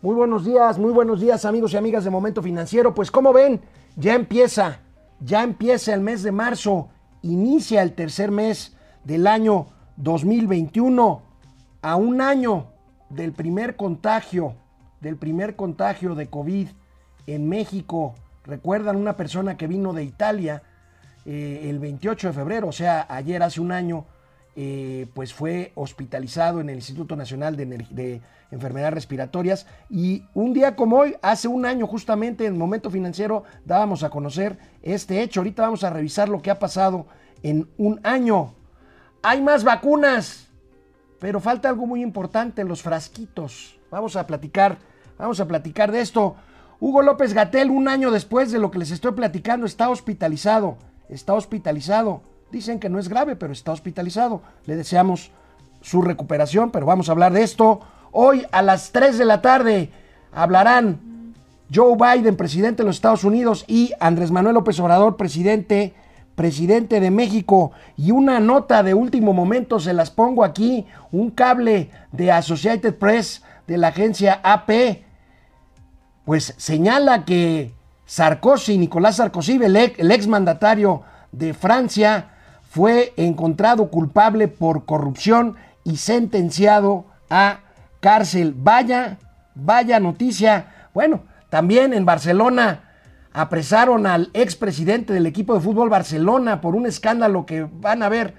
Muy buenos días, muy buenos días amigos y amigas de Momento Financiero. Pues como ven, ya empieza, ya empieza el mes de marzo, inicia el tercer mes del año 2021, a un año del primer contagio, del primer contagio de COVID en México. Recuerdan una persona que vino de Italia eh, el 28 de febrero, o sea, ayer hace un año, eh, pues fue hospitalizado en el Instituto Nacional de, Enfermedades Respiratorias y un día como hoy, hace un año justamente en el momento financiero, dábamos a conocer este hecho. Ahorita vamos a revisar lo que ha pasado en un año. Hay más vacunas, pero falta algo muy importante, los frasquitos. Vamos a platicar, vamos a platicar de esto. Hugo López Gatel, un año después de lo que les estoy platicando, está hospitalizado. Está hospitalizado. Dicen que no es grave, pero está hospitalizado. Le deseamos su recuperación, pero vamos a hablar de esto. Hoy a las 3 de la tarde hablarán Joe Biden, presidente de los Estados Unidos, y Andrés Manuel López Obrador, presidente, presidente de México. Y una nota de último momento, se las pongo aquí, un cable de Associated Press de la agencia AP, pues señala que Sarkozy, Nicolás Sarkozy, el ex mandatario de Francia, fue encontrado culpable por corrupción y sentenciado a cárcel. Vaya, vaya noticia. Bueno, también en Barcelona apresaron al expresidente del equipo de fútbol Barcelona por un escándalo que van a ver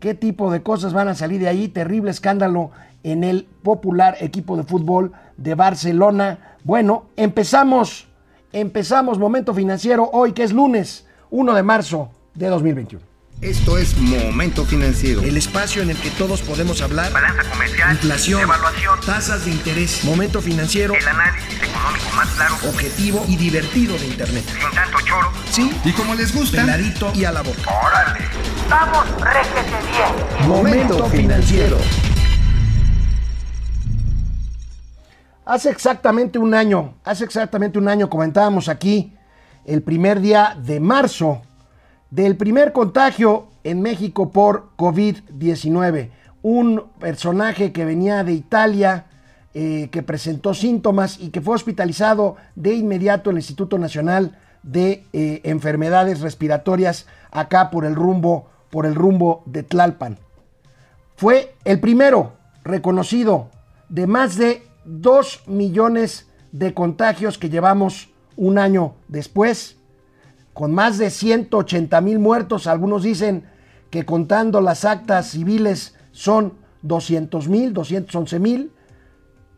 qué tipo de cosas van a salir de ahí. Terrible escándalo en el popular equipo de fútbol de Barcelona. Bueno, empezamos, empezamos Momento Financiero hoy que es lunes 1 de marzo de 2021. Esto es Momento Financiero. El espacio en el que todos podemos hablar. Balanza comercial. Inflación. Evaluación. Tasas de interés. Momento Financiero. El análisis económico más claro. Objetivo y divertido de Internet. Sin tanto choro. Sí. Y como les gusta. Peladito y a la boca. ¡Órale! ¡Vamos, réjete bien! Momento Financiero. Hace exactamente un año, hace exactamente un año comentábamos aquí el primer día de marzo del primer contagio en México por COVID-19. Un personaje que venía de Italia, eh, que presentó síntomas y que fue hospitalizado de inmediato en el Instituto Nacional de eh, Enfermedades Respiratorias acá por el rumbo, por el rumbo de Tlalpan. Fue el primero reconocido de más de 2 millones de contagios que llevamos un año después con más de 180 mil muertos. Algunos dicen que contando las actas civiles son 200 mil, 211 mil.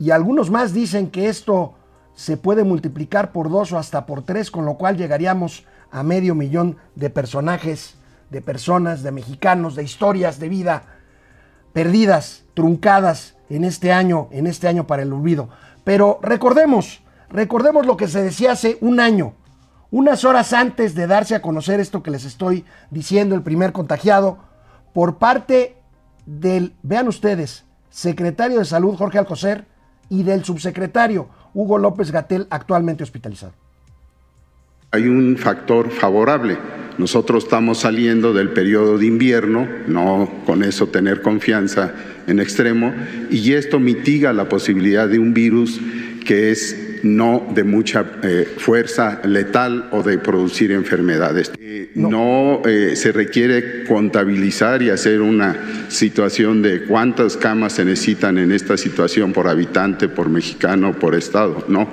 Y algunos más dicen que esto se puede multiplicar por dos o hasta por tres, con lo cual llegaríamos a medio millón de personajes, de personas, de mexicanos, de historias de vida perdidas, truncadas en este año, en este año para el olvido. Pero recordemos, recordemos lo que se decía hace un año unas horas antes de darse a conocer esto que les estoy diciendo, el primer contagiado, por parte del, vean ustedes, secretario de Salud Jorge Alcocer y del subsecretario Hugo López Gatel, actualmente hospitalizado. Hay un factor favorable. Nosotros estamos saliendo del periodo de invierno, no con eso tener confianza en extremo, y esto mitiga la posibilidad de un virus que es no de mucha eh, fuerza letal o de producir enfermedades. Eh, no, eh, se requiere contabilizar y hacer una situación de cuántas camas se necesitan en esta situación por habitante, por mexicano, por estado. No,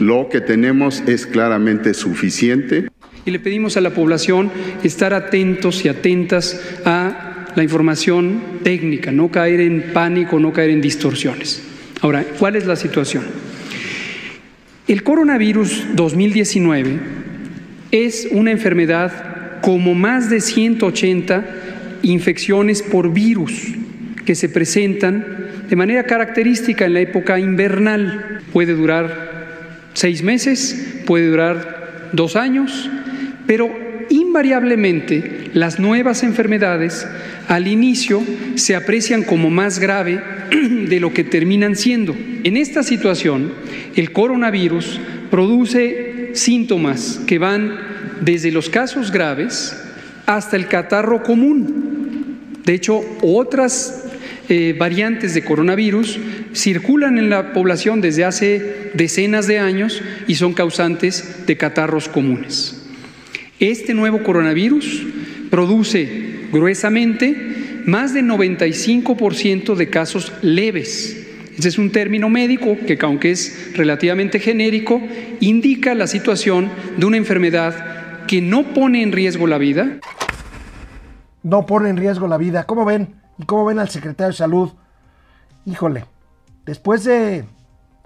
lo que tenemos es claramente suficiente. Y le pedimos a la población estar atentos y atentas a la información técnica, no caer en pánico, no caer en distorsiones. Ahora, ¿cuál es la situación? El coronavirus 2019 es una enfermedad como más de 180 infecciones por virus que se presentan de manera característica en la época invernal. Puede durar seis meses, puede durar dos años, pero invariablemente las nuevas enfermedades al inicio se aprecian como más grave de lo que terminan siendo. En esta situación, el coronavirus produce síntomas que van desde los casos graves hasta el catarro común. De hecho, otras eh, variantes de coronavirus circulan en la población desde hace decenas de años y son causantes de catarros comunes. Este nuevo coronavirus produce gruesamente más del 95% de casos leves. Ese es un término médico que, aunque es relativamente genérico, indica la situación de una enfermedad que no pone en riesgo la vida. No pone en riesgo la vida. ¿Cómo ven? ¿Y cómo ven al secretario de Salud? Híjole, después de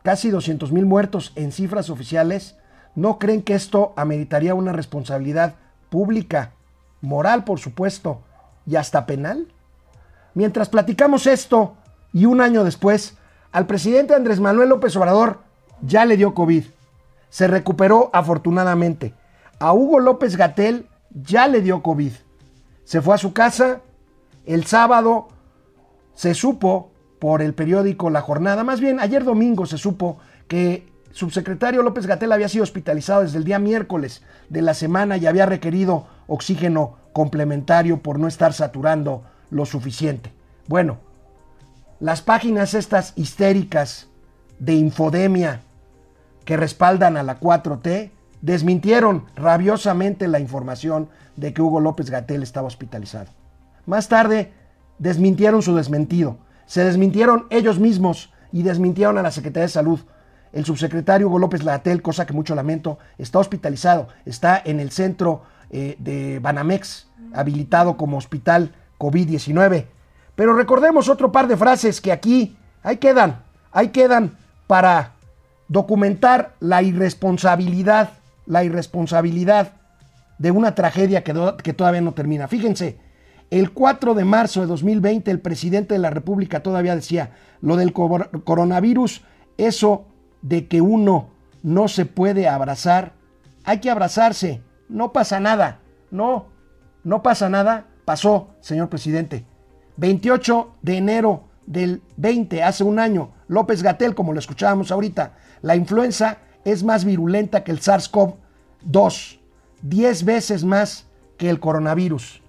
casi 200 mil muertos en cifras oficiales, ¿no creen que esto ameritaría una responsabilidad pública, moral por supuesto, y hasta penal? Mientras platicamos esto, y un año después, al presidente Andrés Manuel López Obrador ya le dio COVID. Se recuperó afortunadamente. A Hugo López Gatel ya le dio COVID. Se fue a su casa. El sábado se supo por el periódico La Jornada, más bien ayer domingo se supo que subsecretario López Gatel había sido hospitalizado desde el día miércoles de la semana y había requerido oxígeno complementario por no estar saturando lo suficiente. Bueno, las páginas estas histéricas de infodemia que respaldan a la 4T desmintieron rabiosamente la información de que Hugo López Gatel estaba hospitalizado. Más tarde desmintieron su desmentido. Se desmintieron ellos mismos y desmintieron a la Secretaría de Salud. El subsecretario Hugo López Gatel, cosa que mucho lamento, está hospitalizado, está en el centro eh, de Banamex, habilitado como hospital COVID-19. Pero recordemos otro par de frases que aquí, ahí quedan, ahí quedan para documentar la irresponsabilidad, la irresponsabilidad de una tragedia que, que todavía no termina. Fíjense, el 4 de marzo de 2020 el presidente de la República todavía decía, lo del coronavirus, eso de que uno no se puede abrazar, hay que abrazarse, no pasa nada, no, no pasa nada, pasó, señor presidente. 28 de enero del 20, hace un año, López Gatel, como lo escuchábamos ahorita, la influenza es más virulenta que el SARS-CoV-2, 10 veces más que el coronavirus.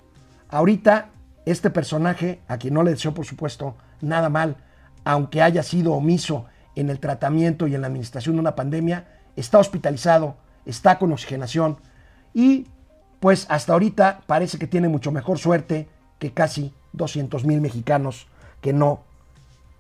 Ahorita, este personaje, a quien no le deseo por supuesto nada mal, aunque haya sido omiso en el tratamiento y en la administración de una pandemia, está hospitalizado, está con oxigenación y pues hasta ahorita parece que tiene mucho mejor suerte que casi 200 mil mexicanos que no,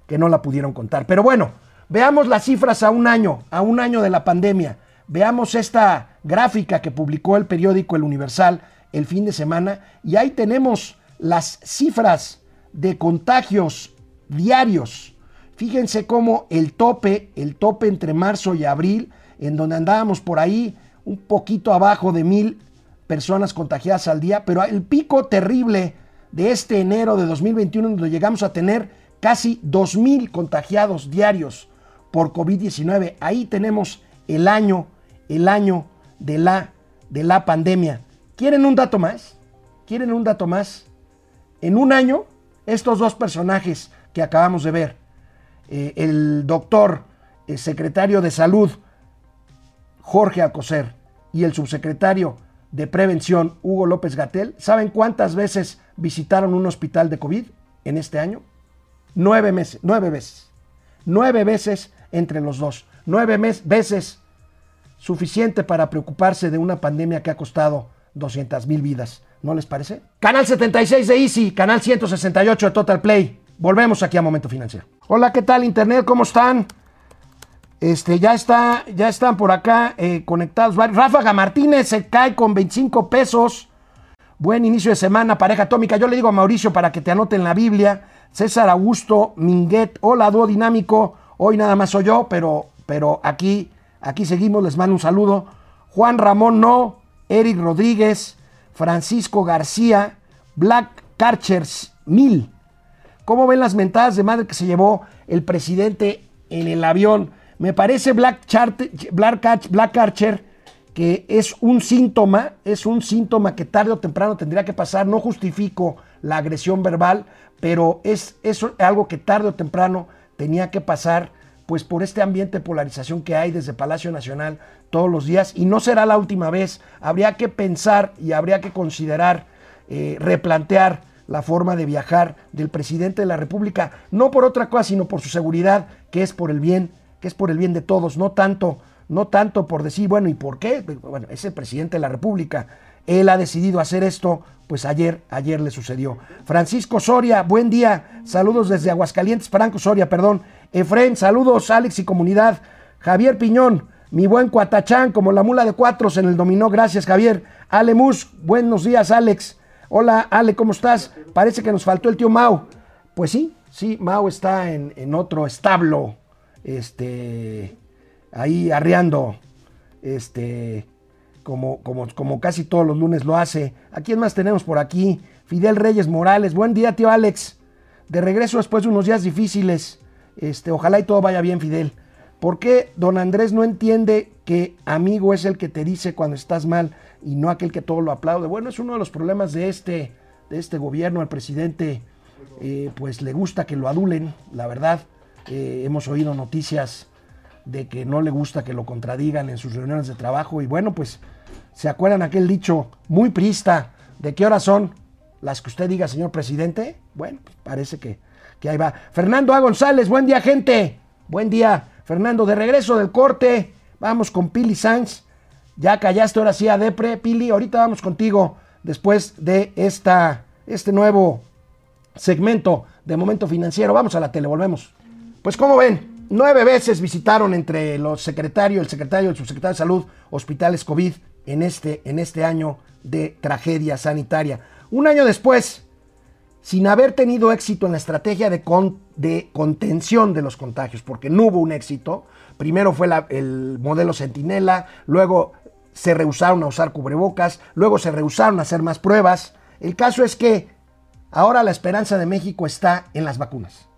que no la pudieron contar. Pero bueno, veamos las cifras a un año, a un año de la pandemia. Veamos esta gráfica que publicó el periódico El Universal el fin de semana y ahí tenemos las cifras de contagios diarios. Fíjense cómo el tope, el tope entre marzo y abril, en donde andábamos por ahí un poquito abajo de mil personas contagiadas al día, pero el pico terrible de este enero de 2021, donde llegamos a tener casi 2.000 contagiados diarios por COVID-19. Ahí tenemos el año, el año de la, de la pandemia. ¿Quieren un dato más? ¿Quieren un dato más? En un año, estos dos personajes que acabamos de ver, eh, el doctor, el secretario de salud, Jorge Alcocer, y el subsecretario de Prevención, Hugo López Gatel, ¿saben cuántas veces visitaron un hospital de COVID en este año? Nueve meses, nueve veces. Nueve veces entre los dos. Nueve veces suficiente para preocuparse de una pandemia que ha costado 200 mil vidas. ¿No les parece? Canal 76 de Easy, canal 168 de Total Play. Volvemos aquí a Momento Financiero. Hola, ¿qué tal Internet? ¿Cómo están? Este, ya, está, ya están por acá eh, conectados. Ráfaga Martínez se cae con 25 pesos. Buen inicio de semana, pareja atómica. Yo le digo a Mauricio para que te anote en la Biblia. César Augusto Minguet. Hola, dúo dinámico. Hoy nada más soy yo, pero, pero aquí, aquí seguimos. Les mando un saludo. Juan Ramón No. Eric Rodríguez. Francisco García. Black Carchers Mil. ¿Cómo ven las mentadas de madre que se llevó el presidente en el avión? Me parece Black, Black Archer que es un síntoma, es un síntoma que tarde o temprano tendría que pasar. No justifico la agresión verbal, pero es, es algo que tarde o temprano tenía que pasar, pues por este ambiente de polarización que hay desde Palacio Nacional todos los días. Y no será la última vez. Habría que pensar y habría que considerar, eh, replantear la forma de viajar del presidente de la República, no por otra cosa, sino por su seguridad, que es por el bien, que es por el bien de todos, no tanto, no tanto por decir, bueno, ¿y por qué? Bueno, es el presidente de la República. Él ha decidido hacer esto, pues ayer, ayer le sucedió. Francisco Soria, buen día. Saludos desde Aguascalientes, Franco Soria, perdón. Efren, saludos, Alex y comunidad. Javier Piñón, mi buen Cuatachán, como la mula de cuatros en el dominó. Gracias, Javier. Ale Mus, buenos días, Alex. Hola, Ale, ¿cómo estás? Parece que nos faltó el tío Mau. Pues sí, sí, Mau está en, otro establo, este, ahí arreando, este, como, como, como casi todos los lunes lo hace. ¿A quién más tenemos por aquí? Fidel Reyes Morales. Buen día, tío Alex. De regreso después de unos días difíciles. Este, ojalá y todo vaya bien, Fidel. ¿Por qué don Andrés no entiende que amigo es el que te dice cuando estás mal? y no aquel que todo lo aplaude. Bueno, es uno de los problemas de este, de este gobierno. Al presidente, eh, pues le gusta que lo adulen, la verdad. Eh, hemos oído noticias de que no le gusta que lo contradigan en sus reuniones de trabajo. Y bueno, pues se acuerdan aquel dicho muy prista de qué horas son las que usted diga, señor presidente. Bueno, pues parece que, que ahí va. Fernando A. González, buen día, gente. Buen día. Fernando, de regreso del corte. Vamos con Pili Sanz ya callaste ahora sí a Depre, Pili. Ahorita vamos contigo después de esta, este nuevo segmento de Momento Financiero. Vamos a la tele, volvemos. Pues como ven, nueve veces visitaron entre los secretarios, el secretario el subsecretario de Salud hospitales COVID en este, en este año de tragedia sanitaria. Un año después, sin haber tenido éxito en la estrategia de, de contención de los contagios, porque no hubo un éxito, primero fue el modelo Centinela, luego se rehusaron a usar cubrebocas, luego se rehusaron a hacer más pruebas. El caso es que ahora la esperanza de México está en las vacunas.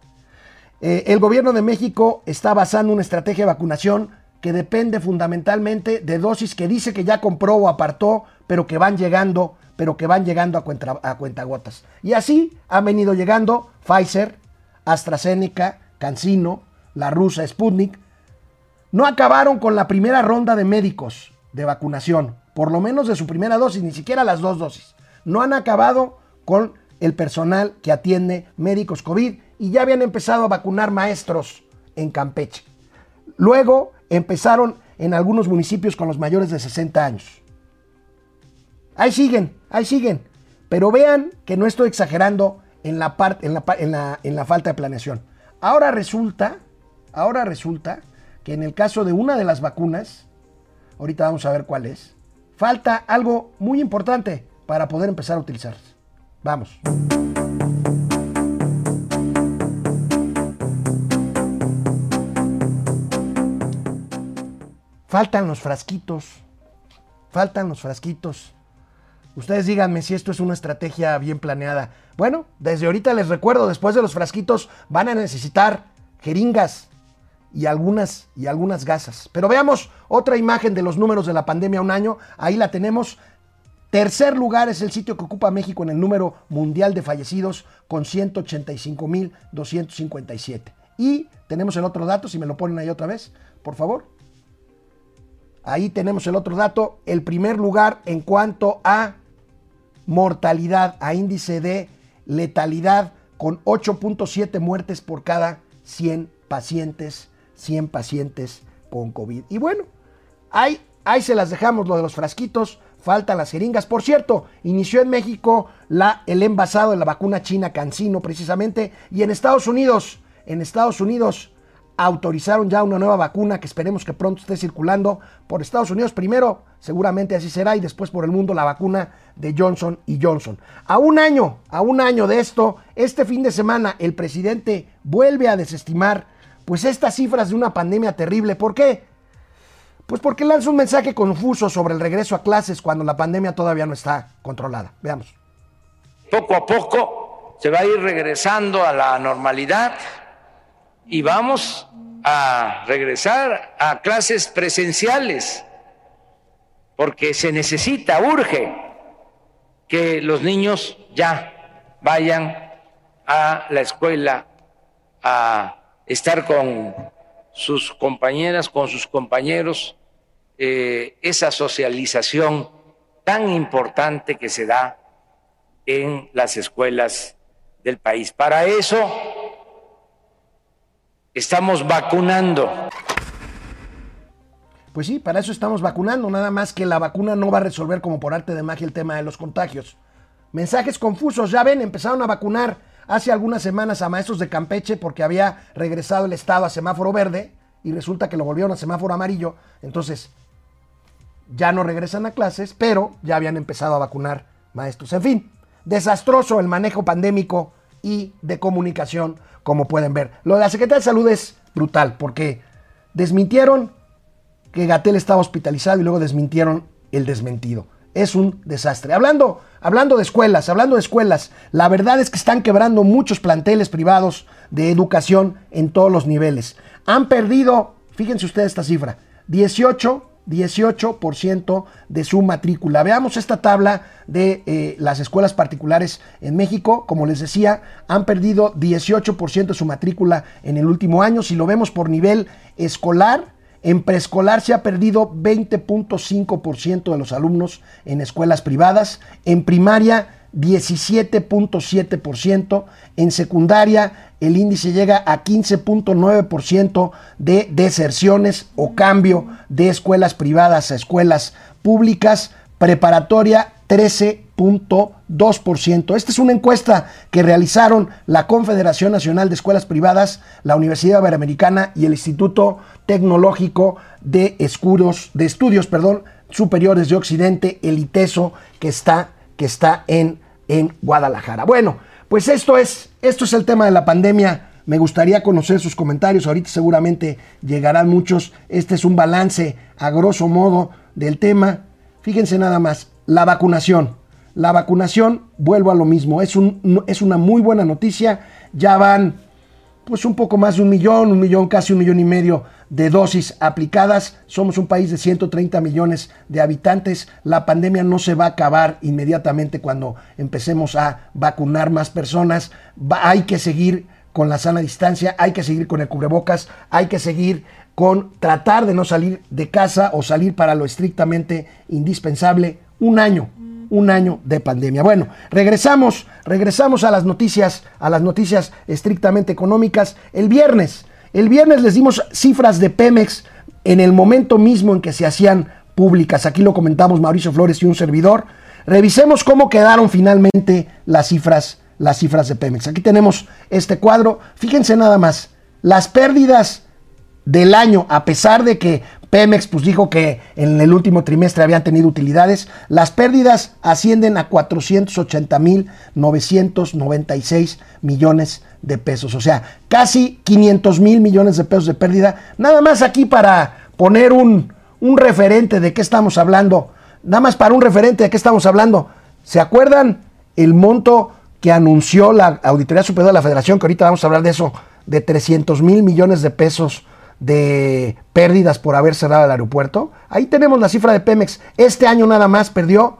Eh, el gobierno de México está basando una estrategia de vacunación que depende fundamentalmente de dosis que dice que ya compró o apartó, pero que van llegando, pero que van llegando a, cuenta, a cuentagotas. Y así han venido llegando Pfizer, AstraZeneca, CanSino, la rusa Sputnik. No acabaron con la primera ronda de médicos de vacunación, por lo menos de su primera dosis, ni siquiera las dos dosis. No han acabado con el personal que atiende médicos COVID y ya habían empezado a vacunar maestros en Campeche. Luego empezaron en algunos municipios con los mayores de 60 años. Ahí siguen, ahí siguen. Pero vean que no estoy exagerando en la, parte, en la, en la, en la falta de planeación. Ahora resulta, ahora resulta que en el caso de una de las vacunas, ahorita vamos a ver cuál es, falta algo muy importante para poder empezar a utilizarse. Vamos. Faltan los frasquitos. Faltan los frasquitos. Ustedes díganme si esto es una estrategia bien planeada. Bueno, desde ahorita les recuerdo, después de los frasquitos van a necesitar jeringas, y algunas, y algunas gasas. Pero veamos otra imagen de los números de la pandemia un año. Ahí la tenemos. Tercer lugar es el sitio que ocupa México en el número mundial de fallecidos con 185.257. Y tenemos el otro dato, si me lo ponen ahí otra vez, por favor. Ahí tenemos el otro dato, el primer lugar en cuanto a mortalidad, a índice de letalidad, con 8.7 muertes por cada 100 pacientes 100 pacientes con COVID. Y bueno, ahí, ahí se las dejamos lo de los frasquitos, faltan las jeringas. Por cierto, inició en México la, el envasado de la vacuna china Cancino precisamente, y en Estados Unidos, en Estados Unidos autorizaron ya una nueva vacuna que esperemos que pronto esté circulando por Estados Unidos primero, seguramente así será, y después por el mundo la vacuna de Johnson y Johnson. A un año, a un año de esto, este fin de semana el presidente vuelve a desestimar pues estas cifras de una pandemia terrible. ¿Por qué? Pues porque lanza un mensaje confuso sobre el regreso a clases cuando la pandemia todavía no está controlada. Veamos. Poco a poco se va a ir regresando a la normalidad y vamos a regresar a clases presenciales porque se necesita, urge que los niños ya vayan a la escuela a estar con sus compañeras, con sus compañeros, eh, esa socialización tan importante que se da en las escuelas del país. Para eso estamos vacunando. Pues sí, para eso estamos vacunando, nada más que la vacuna no va a resolver como por arte de magia el tema de los contagios. Mensajes confusos, ya ven, empezaron a vacunar hace algunas semanas a maestros de Campeche porque había regresado el estado a semáforo verde y resulta que lo volvieron a semáforo amarillo, entonces ya no regresan a clases, pero ya habían empezado a vacunar maestros. En fin, desastroso el manejo pandémico y de comunicación, como pueden ver. Lo de la Secretaría de Salud es brutal porque desmintieron que Gatel estaba hospitalizado y luego desmintieron el desmentido. Es un desastre. Hablando, hablando de escuelas, hablando de escuelas, la verdad es que están quebrando muchos planteles privados de educación en todos los niveles. Han perdido, fíjense ustedes esta cifra, 18 18% de su matrícula. Veamos esta tabla de eh, las escuelas particulares en México. Como les decía, han perdido 18% de su matrícula en el último año. Si lo vemos por nivel escolar, en preescolar se ha perdido 20.5% de los alumnos en escuelas privadas. En primaria, 17.7%. En secundaria, el índice llega a 15.9% de deserciones o cambio de escuelas privadas a escuelas públicas. Preparatoria, 13.2%. Esta es una encuesta que realizaron la Confederación Nacional de Escuelas Privadas, la Universidad Iberoamericana y el Instituto Tecnológico de, Escudos, de Estudios perdón, Superiores de Occidente, el ITESO, que está, que está en, en Guadalajara. Bueno, pues esto es, esto es el tema de la pandemia. Me gustaría conocer sus comentarios. Ahorita seguramente llegarán muchos. Este es un balance a grosso modo del tema. Fíjense nada más la vacunación. La vacunación, vuelvo a lo mismo, es, un, es una muy buena noticia. Ya van pues un poco más de un millón, un millón, casi un millón y medio de dosis aplicadas. Somos un país de 130 millones de habitantes. La pandemia no se va a acabar inmediatamente cuando empecemos a vacunar más personas. hay que seguir con la sana distancia, hay que seguir con el cubrebocas, hay que seguir con tratar de no salir de casa o salir para lo estrictamente indispensable un año, un año de pandemia. Bueno, regresamos, regresamos a las noticias, a las noticias estrictamente económicas. El viernes, el viernes les dimos cifras de Pemex en el momento mismo en que se hacían públicas. Aquí lo comentamos Mauricio Flores y un servidor. Revisemos cómo quedaron finalmente las cifras, las cifras de Pemex. Aquí tenemos este cuadro. Fíjense nada más, las pérdidas del año, a pesar de que Pemex pues dijo que en el último trimestre habían tenido utilidades. Las pérdidas ascienden a 480.996 millones de pesos. O sea, casi 500 mil millones de pesos de pérdida. Nada más aquí para poner un, un referente de qué estamos hablando. Nada más para un referente de qué estamos hablando. ¿Se acuerdan el monto que anunció la Auditoría Superior de la Federación, que ahorita vamos a hablar de eso, de 300 mil millones de pesos de pérdidas por haber cerrado el aeropuerto. Ahí tenemos la cifra de Pemex. Este año nada más perdió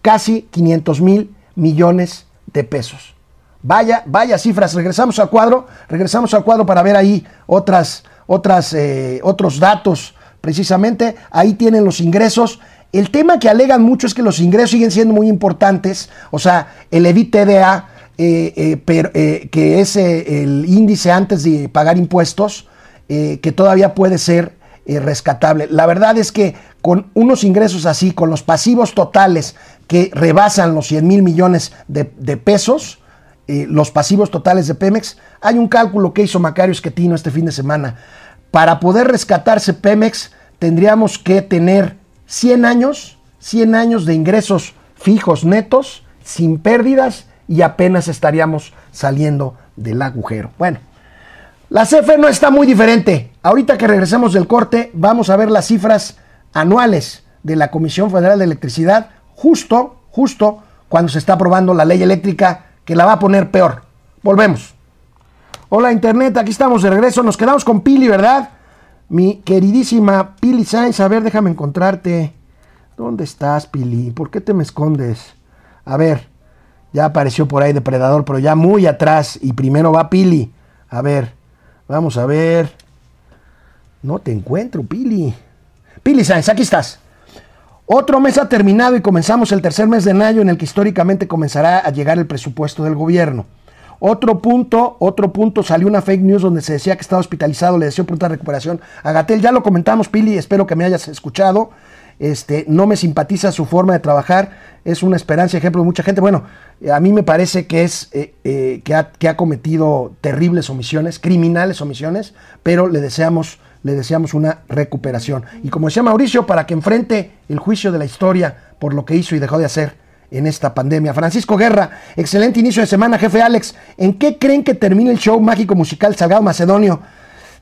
casi 500 mil millones de pesos. Vaya, vaya cifras. Regresamos al cuadro, regresamos al cuadro para ver ahí otras, otras, eh, otros datos. Precisamente ahí tienen los ingresos. El tema que alegan mucho es que los ingresos siguen siendo muy importantes. O sea, el EBITDA, eh, eh, que es el índice antes de pagar impuestos, eh, que todavía puede ser eh, rescatable. La verdad es que con unos ingresos así, con los pasivos totales que rebasan los 100 mil millones de, pesos, eh, los pasivos totales de Pemex, hay un cálculo que hizo Macario Esquetino este fin de semana. Para poder rescatarse Pemex, tendríamos que tener 100 años, 100 años de ingresos fijos netos, sin pérdidas, y apenas estaríamos saliendo del agujero. Bueno, la CFE no está muy diferente. Ahorita que regresemos del corte, vamos a ver las cifras anuales de la Comisión Federal de Electricidad, justo, justo cuando se está aprobando la ley eléctrica que la va a poner peor. Volvemos. Hola Internet, aquí estamos de regreso. Nos quedamos con Pili, ¿verdad? Mi queridísima Pili Sainz. A ver, déjame encontrarte. ¿Dónde estás, Pili? ¿Por qué te me escondes? A ver, ya apareció por ahí Depredador, pero ya muy atrás. Y primero va Pili. A ver, Vamos a ver. No te encuentro, Pili. Pili Sáenz, aquí estás. Otro mes ha terminado y comenzamos el tercer mes de mayo en el que históricamente comenzará a llegar el presupuesto del gobierno. Otro punto, otro punto, salió una fake news donde se decía que estaba hospitalizado, le deseo pronta recuperación a Gatel. Ya lo comentamos, Pili, espero que me hayas escuchado. Este, no me simpatiza su forma de trabajar, es una esperanza, ejemplo de mucha gente. Bueno, a mí me parece que es eh, eh, que, ha, cometido terribles omisiones, criminales omisiones, pero le deseamos le deseamos una recuperación. Y como decía Mauricio, para que enfrente el juicio de la historia por lo que hizo y dejó de hacer en esta pandemia. Francisco Guerra, excelente inicio de semana, jefe Alex. ¿En qué creen que termine el show mágico musical Salgado Macedonio?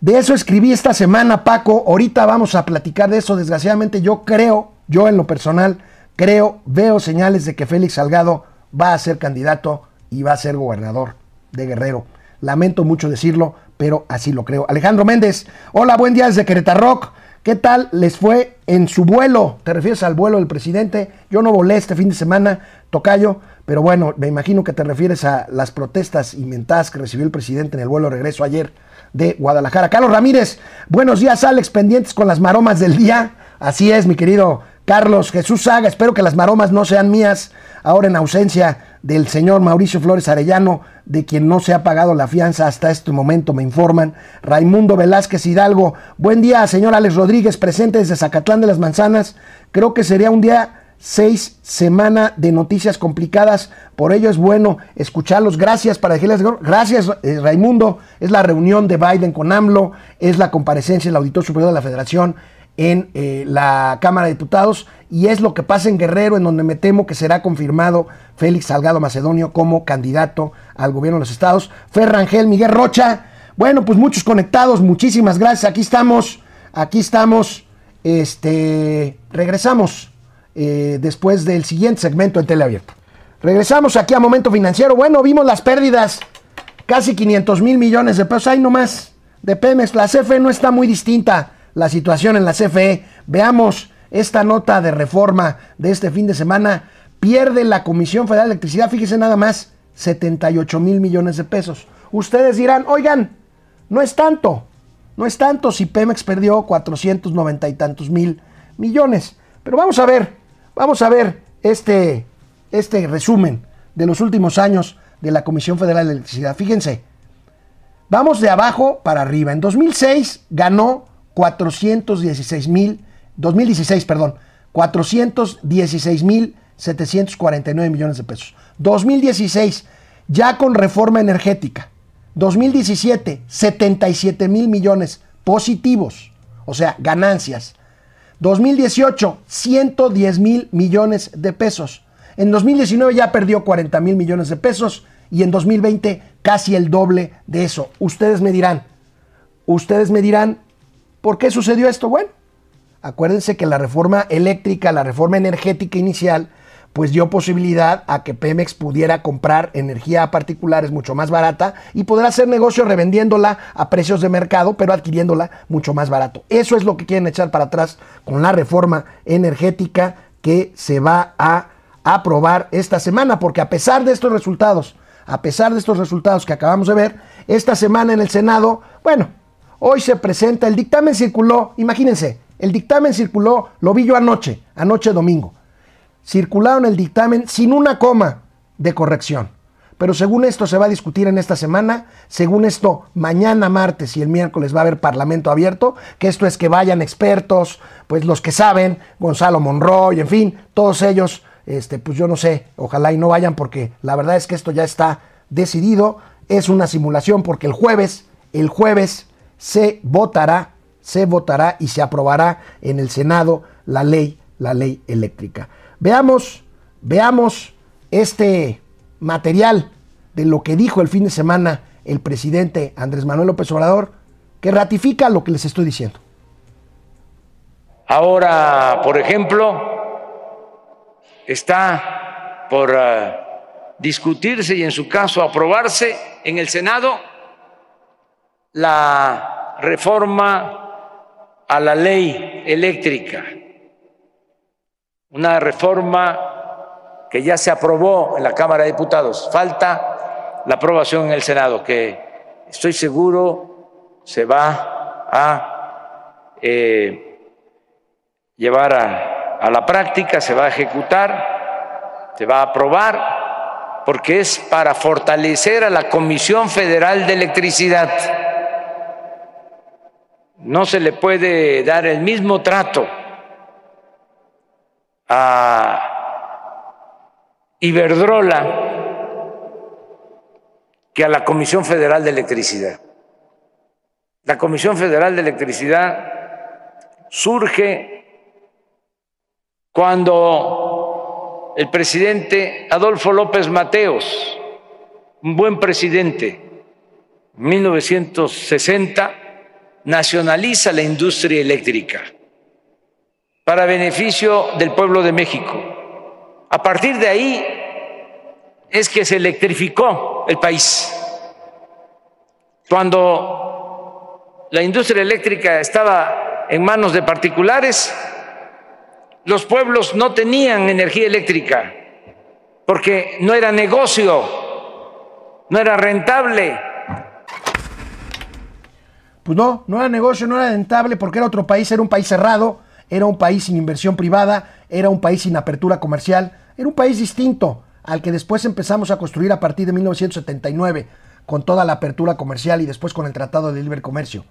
De eso escribí esta semana, Paco. Ahorita vamos a platicar de eso. Desgraciadamente yo creo, yo en lo personal, creo, veo señales de que Félix Salgado va a ser candidato y va a ser gobernador de Guerrero. Lamento mucho decirlo, pero así lo creo. Alejandro Méndez, hola, buen día desde Querétaro. ¿Qué tal les fue en su vuelo? ¿Te refieres al vuelo del presidente? Yo no volé este fin de semana, Tocayo, pero bueno, me imagino que te refieres a las protestas inventadas que recibió el presidente en el vuelo de regreso ayer de Guadalajara. Carlos Ramírez, buenos días, Alex, pendientes con las maromas del día. Así es, mi querido Carlos Jesús Saga, espero que las maromas no sean mías, ahora en ausencia del señor Mauricio Flores Arellano, de quien no se ha pagado la fianza hasta este momento, me informan. Raimundo Velázquez Hidalgo, buen día, señor Alex Rodríguez, presente desde Zacatlán de las Manzanas. Creo que sería un día seis semana de noticias complicadas, por ello es bueno escucharlos. Gracias para decirles, gracias eh, Raimundo, es la reunión de Biden con AMLO, es la comparecencia del Auditor Superior de la Federación en eh, la Cámara de Diputados. Y es lo que pasa en Guerrero, en donde me temo que será confirmado Félix Salgado Macedonio como candidato al gobierno de los estados. Ferrangel, Miguel Rocha, bueno, pues muchos conectados, muchísimas gracias, aquí estamos, aquí estamos, este, regresamos eh, después del siguiente segmento en Teleabierto. Regresamos aquí a Momento Financiero, bueno, vimos las pérdidas, casi 500 mil millones de pesos, ahí nomás, de Pemex, la CFE no está muy distinta la situación en la CFE. Veamos esta nota de reforma de este fin de semana. Pierde la Comisión Federal de Electricidad, fíjese nada más, 78 mil millones de pesos. Ustedes dirán, oigan, no es tanto, no es tanto si Pemex perdió 490 y tantos mil millones. Pero vamos a ver, vamos a ver este, este resumen de los últimos años de la Comisión Federal de Electricidad. Fíjense, vamos de abajo para arriba. En 2006 ganó 416 mil, 2016, perdón, 416 mil 749 millones de pesos. 2016, ya con reforma energética. 2017, 77 mil millones positivos, o sea, ganancias. 2018, 110 mil millones de pesos. En 2019 ya perdió 40 mil millones de pesos y en 2020 casi el doble de eso. Ustedes me dirán, ustedes me dirán, ¿Por qué sucedió esto? Bueno, acuérdense que la reforma eléctrica, la reforma energética inicial, pues dio posibilidad a que Pemex pudiera comprar energía a particulares mucho más barata y poder hacer negocio revendiéndola a precios de mercado, pero adquiriéndola mucho más barato. Eso es lo que quieren echar para atrás con la reforma energética que se va a aprobar esta semana, porque a pesar de estos resultados, a pesar de estos resultados que acabamos de ver, esta semana en el Senado, bueno, Hoy se presenta, el dictamen circuló, imagínense, el dictamen circuló, lo vi yo anoche, anoche domingo. Circularon el dictamen sin una coma de corrección. Pero según esto se va a discutir en esta semana, según esto mañana martes y el miércoles va a haber parlamento abierto, que esto es que vayan expertos, pues los que saben, Gonzalo Monroy, en fin, todos ellos, este, pues yo no sé, ojalá y no vayan porque la verdad es que esto ya está decidido, es una simulación porque el jueves, el jueves se votará, se votará y se aprobará en el Senado la ley, la ley eléctrica. Veamos, veamos este material de lo que dijo el fin de semana el presidente Andrés Manuel López Obrador, que ratifica lo que les estoy diciendo. Ahora, por ejemplo, está por uh, discutirse y en su caso aprobarse en el Senado la reforma a la ley eléctrica, una reforma que ya se aprobó en la Cámara de Diputados. Falta la aprobación en el Senado, que estoy seguro se va a eh, llevar a, a la práctica, se va a ejecutar, se va a aprobar, porque es para fortalecer a la Comisión Federal de Electricidad. No se le puede dar el mismo trato a Iberdrola que a la Comisión Federal de Electricidad. La Comisión Federal de Electricidad surge cuando el presidente Adolfo López Mateos, un buen presidente, en 1960, nacionaliza la industria eléctrica para beneficio del pueblo de México. A partir de ahí es que se electrificó el país. Cuando la industria eléctrica estaba en manos de particulares, los pueblos no tenían energía eléctrica porque no era negocio, no era rentable. Pues no, no era negocio, no era rentable porque era otro país, era un país cerrado, era un país sin inversión privada, era un país sin apertura comercial, era un país distinto al que después empezamos a construir a partir de 1979 con toda la apertura comercial y después con el Tratado de Libre Comercio.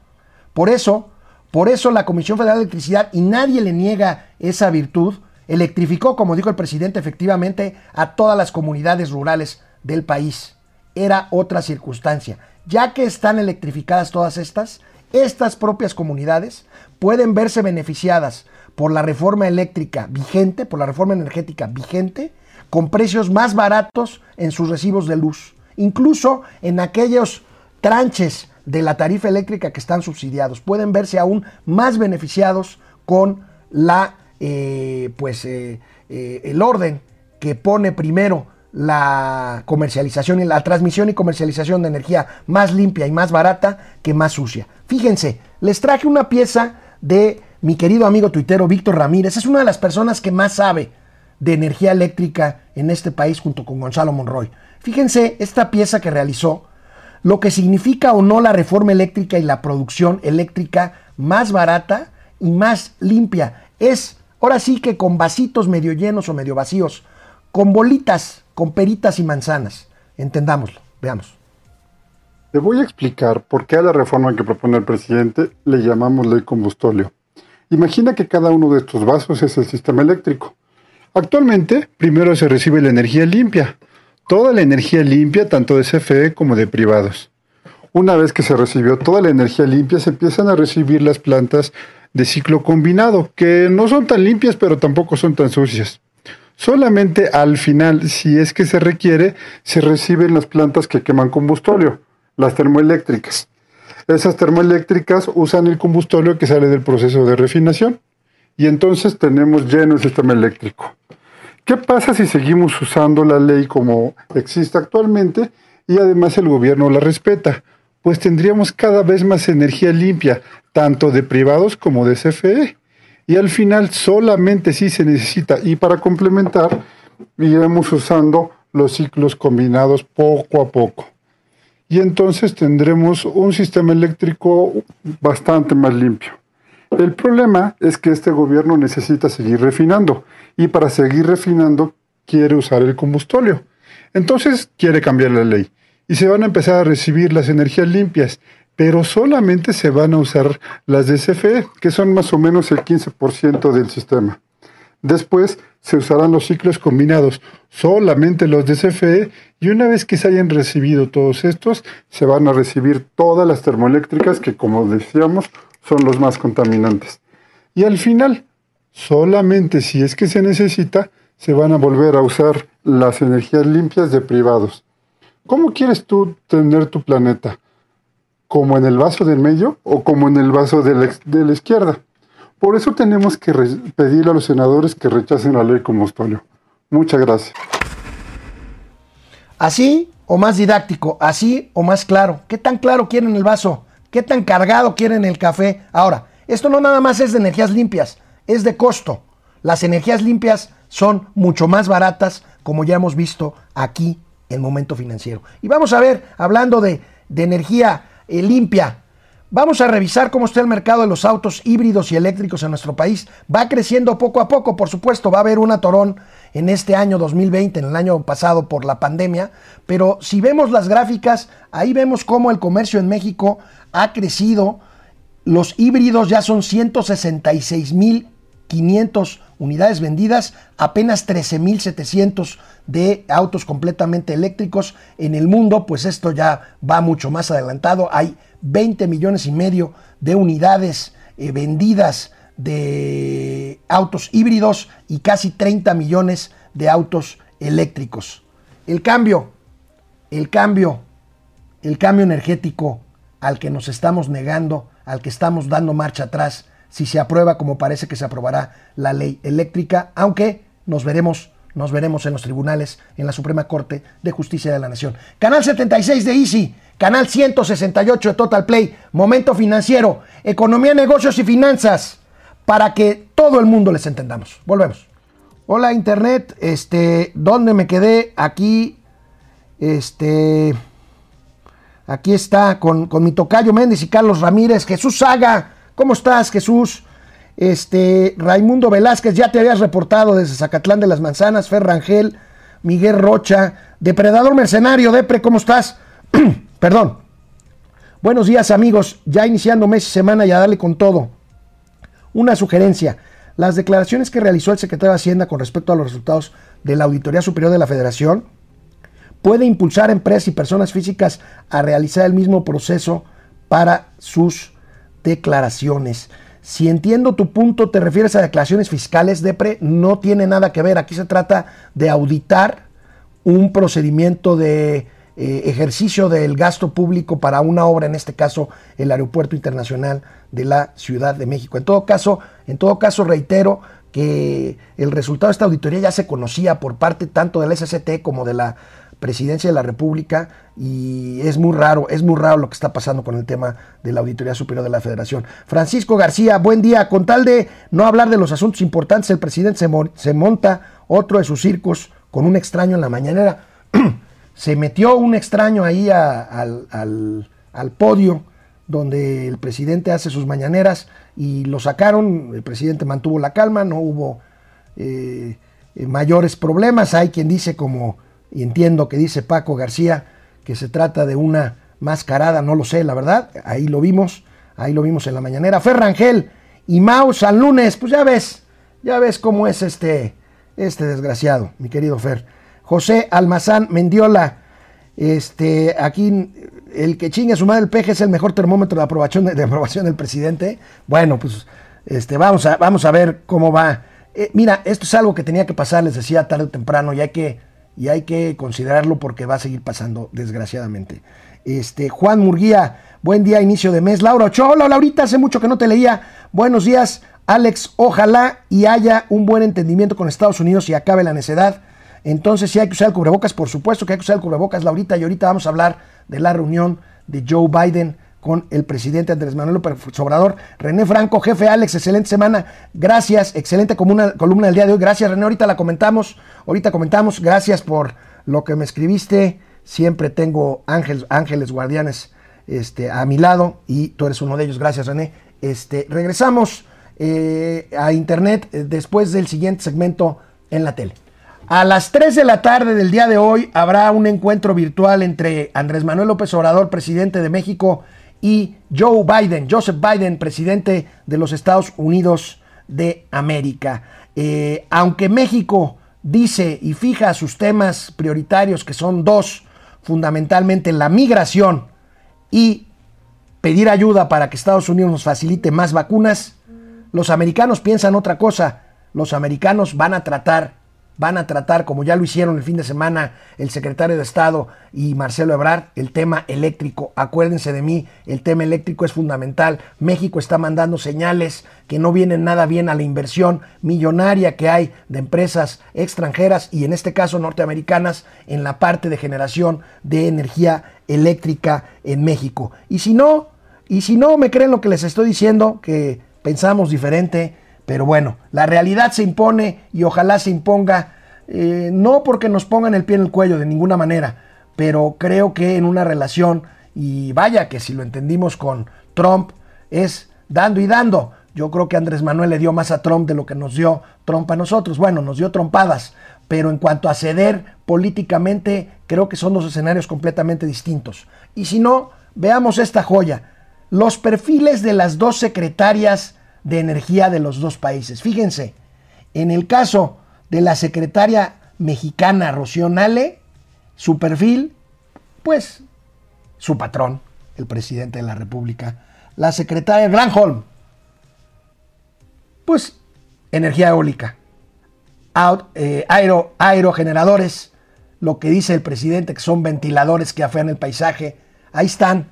Por eso, por eso la Comisión Federal de Electricidad, y nadie le niega esa virtud, electrificó, como dijo el presidente, efectivamente a todas las comunidades rurales del país. Era otra circunstancia. Ya que están electrificadas todas estas, estas propias comunidades pueden verse beneficiadas por la reforma eléctrica vigente, por la reforma energética vigente, con precios más baratos en sus recibos de luz, incluso en aquellos tranches de la tarifa eléctrica que están subsidiados. Pueden verse aún más beneficiados con la, eh, pues, eh, eh, el orden que pone primero la comercialización y la transmisión y comercialización de energía más limpia y más barata que más sucia. Fíjense, les traje una pieza de mi querido amigo tuitero Víctor Ramírez. Es una de las personas que más sabe de energía eléctrica en este país junto con Gonzalo Monroy. Fíjense esta pieza que realizó, lo que significa o no la reforma eléctrica y la producción eléctrica más barata y más limpia. Es ahora sí que con vasitos medio llenos o medio vacíos, con bolitas, con peritas y manzanas. Entendámoslo, veamos. Te voy a explicar por qué a la reforma que propone el presidente le llamamos ley combustóleo. Imagina que cada uno de estos vasos es el sistema eléctrico. Actualmente, primero se recibe la energía limpia, toda la energía limpia tanto de CFE como de privados. Una vez que se recibió toda la energía limpia, se empiezan a recibir las plantas de ciclo combinado, que no son tan limpias pero tampoco son tan sucias. Solamente al final, si es que se requiere, se reciben las plantas que queman combustóleo, las termoeléctricas. Esas termoeléctricas usan el combustóleo que sale del proceso de refinación y entonces tenemos lleno el sistema eléctrico. ¿Qué pasa si seguimos usando la ley como existe actualmente y además el gobierno la respeta? Pues tendríamos cada vez más energía limpia, tanto de privados como de CFE. Y al final solamente si se necesita, y para complementar, iremos usando los ciclos combinados poco a poco. Y entonces tendremos un sistema eléctrico bastante más limpio. El problema es que este gobierno necesita seguir refinando y para seguir refinando quiere usar el combustóleo. Entonces quiere cambiar la ley y se van a empezar a recibir las energías limpias, pero solamente se van a usar las de CFE, que son más o menos el 15% del sistema. Después se usarán los ciclos combinados, solamente los de CFE, y una vez que se hayan recibido todos estos, se van a recibir todas las termoeléctricas que, como decíamos, son los más contaminantes. Y al final, solamente si es que se necesita, se van a volver a usar las energías limpias de privados. ¿Cómo quieres tú tener tu planeta? ¿Como en el vaso del medio o como en el vaso de la, izquierda? Por eso tenemos que pedirle a los senadores que rechacen la ley como Estoño. Muchas gracias. Así o más didáctico, así o más claro. ¿Qué tan claro quieren el vaso? ¿Qué tan cargado quieren el café? Ahora, esto no nada más es de energías limpias, es de costo. Las energías limpias son mucho más baratas, como ya hemos visto aquí en Momento Financiero. Y vamos a ver, hablando de, energía eh, limpia, Vamos a revisar cómo está el mercado de los autos híbridos y eléctricos en nuestro país. Va creciendo poco a poco, por supuesto, va a haber un atorón en este año 2020, en el año pasado por la pandemia, pero si vemos las gráficas, ahí vemos cómo el comercio en México ha crecido. Los híbridos ya son 166.500 unidades vendidas, apenas 13.700 de autos completamente eléctricos en el mundo, pues esto ya va mucho más adelantado. Hay 20 millones y medio de unidades eh, vendidas de autos híbridos y casi 30 millones de autos eléctricos. El cambio, el cambio, el cambio energético al que nos estamos negando, al que estamos dando marcha atrás, si se aprueba como parece que se aprobará la ley eléctrica, aunque nos veremos nos veremos en los tribunales, en la Suprema Corte de Justicia de la Nación. Canal 76 de Easy, canal 168 de Total Play, Momento Financiero, Economía, Negocios y Finanzas, para que todo el mundo les entendamos. Volvemos. Hola Internet, este, ¿dónde me quedé? Aquí, este, aquí está con, con mi tocayo Méndez y Carlos Ramírez. Jesús Saga, ¿cómo estás Jesús? Este, Raimundo Velázquez, ya te habías reportado desde Zacatlán de las Manzanas, Fer Rangel, Miguel Rocha, Depredador Mercenario, Depre, ¿cómo estás? Perdón. Buenos días amigos, ya iniciando mes y semana y a darle con todo. Una sugerencia, las declaraciones que realizó el secretario de Hacienda con respecto a los resultados de la Auditoría Superior de la Federación puede impulsar empresas y personas físicas a realizar el mismo proceso para sus declaraciones. Si entiendo tu punto, te refieres a declaraciones fiscales, DEPRE, no tiene nada que ver. Aquí se trata de auditar un procedimiento de eh, ejercicio del gasto público para una obra, en este caso el Aeropuerto Internacional de la Ciudad de México. En todo caso, en todo caso reitero que el resultado de esta auditoría ya se conocía por parte tanto del SCT como de la presidencia de la República y es muy raro, es muy raro lo que está pasando con el tema de la Auditoría Superior de la Federación. Francisco García, buen día. Con tal de no hablar de los asuntos importantes, el presidente se, monta otro de sus circos con un extraño en la mañanera. se metió un extraño ahí al, podio donde el presidente hace sus mañaneras y lo sacaron, el presidente mantuvo la calma, no hubo eh, mayores problemas, hay quien dice como y entiendo que dice Paco García que se trata de una mascarada, no lo sé, la verdad, ahí lo vimos, ahí lo vimos en la mañanera. Ferrangel y Mau San Lunes, pues ya ves, ya ves cómo es este, este desgraciado, mi querido Fer. José Almazán Mendiola, este, aquí el que chingue su madre el peje es el mejor termómetro de aprobación, de, aprobación del presidente. Bueno, pues este, vamos, a, vamos a ver cómo va. Eh, mira, esto es algo que tenía que pasar, les decía tarde o temprano, ya que y hay que considerarlo porque va a seguir pasando, desgraciadamente. Este, Juan Murguía, buen día, inicio de mes. Laura Ochoa, hola Laurita, hace mucho que no te leía. Buenos días, Alex, ojalá y haya un buen entendimiento con Estados Unidos y acabe la necedad. Entonces, si hay que usar el cubrebocas, por supuesto que hay que usar el cubrebocas, Laurita, y ahorita vamos a hablar de la reunión de Joe Biden con el presidente Andrés Manuel López Obrador. René Franco, jefe Alex, excelente semana. Gracias, excelente columna del día de hoy. Gracias, René. Ahorita la comentamos. Ahorita comentamos. Gracias por lo que me escribiste. Siempre tengo ángeles, ángeles guardianes este, a mi lado y tú eres uno de ellos. Gracias, René. Este, regresamos eh, a internet eh, después del siguiente segmento en la tele. A las 3 de la tarde del día de hoy habrá un encuentro virtual entre Andrés Manuel López Obrador, presidente de México, y Joe Biden, Joseph Biden, presidente de los Estados Unidos de América. Eh, aunque México dice y fija sus temas prioritarios, que son dos, fundamentalmente la migración y pedir ayuda para que Estados Unidos nos facilite más vacunas, los americanos piensan otra cosa. Los americanos van a tratar van a tratar, como ya lo hicieron el fin de semana el secretario de Estado y Marcelo Ebrard, el tema eléctrico. Acuérdense de mí, el tema eléctrico es fundamental. México está mandando señales que no vienen nada bien a la inversión millonaria que hay de empresas extranjeras y en este caso norteamericanas en la parte de generación de energía eléctrica en México. Y si no, y si no me creen lo que les estoy diciendo, que pensamos diferente, pero bueno, la realidad se impone y ojalá se imponga, eh, no porque nos pongan el pie en el cuello de ninguna manera, pero creo que en una relación, y vaya que si lo entendimos con Trump es dando y dando. Yo creo que Andrés Manuel le dio más a Trump de lo que nos dio Trump a nosotros. Bueno, nos dio trompadas, pero en cuanto a ceder políticamente, creo que son dos escenarios completamente distintos. Y si no, veamos esta joya. Los perfiles de las dos secretarias de energía de los dos países. Fíjense, en el caso de la secretaria mexicana Rocío Nale, su perfil, pues su patrón, el presidente de la República. La secretaria Granholm, pues energía eólica, eh, aero, aerogeneradores, lo que dice el presidente que son ventiladores que afean el paisaje. Ahí están,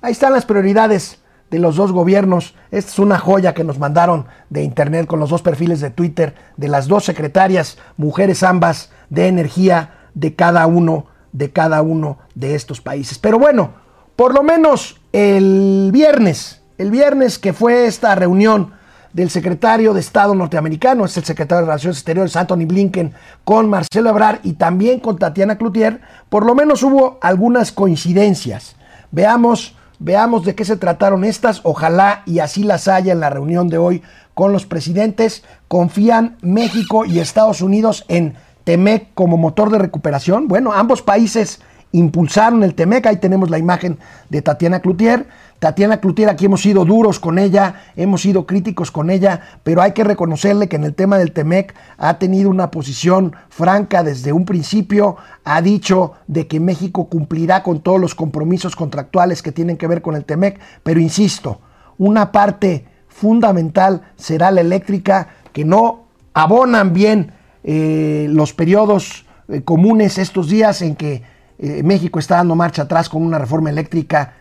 ahí están las prioridades de los dos gobiernos. Esta es una joya que nos mandaron de internet con los dos perfiles de Twitter de las dos secretarias, mujeres ambas, de energía de cada uno, de cada uno de estos países. Pero bueno, por lo menos el viernes, el viernes que fue esta reunión del secretario de Estado norteamericano, es el secretario de Relaciones Exteriores, Anthony Blinken, con Marcelo Ebrard y también con Tatiana Cloutier, por lo menos hubo algunas coincidencias. Veamos, veamos de qué se trataron estas, ojalá y así las haya en la reunión de hoy con los presidentes. Confían México y Estados Unidos en Temec como motor de recuperación. Bueno, ambos países impulsaron el Temec, ahí tenemos la imagen de Tatiana Cloutier. Tatiana Cloutier, aquí hemos sido duros con ella, hemos sido críticos con ella, pero hay que reconocerle que en el tema del TEMEC ha tenido una posición franca desde un principio, ha dicho de que México cumplirá con todos los compromisos contractuales que tienen que ver con el TEMEC, pero insisto, una parte fundamental será la eléctrica, que no abonan bien eh, los periodos eh, comunes estos días en que eh, México está dando marcha atrás con una reforma eléctrica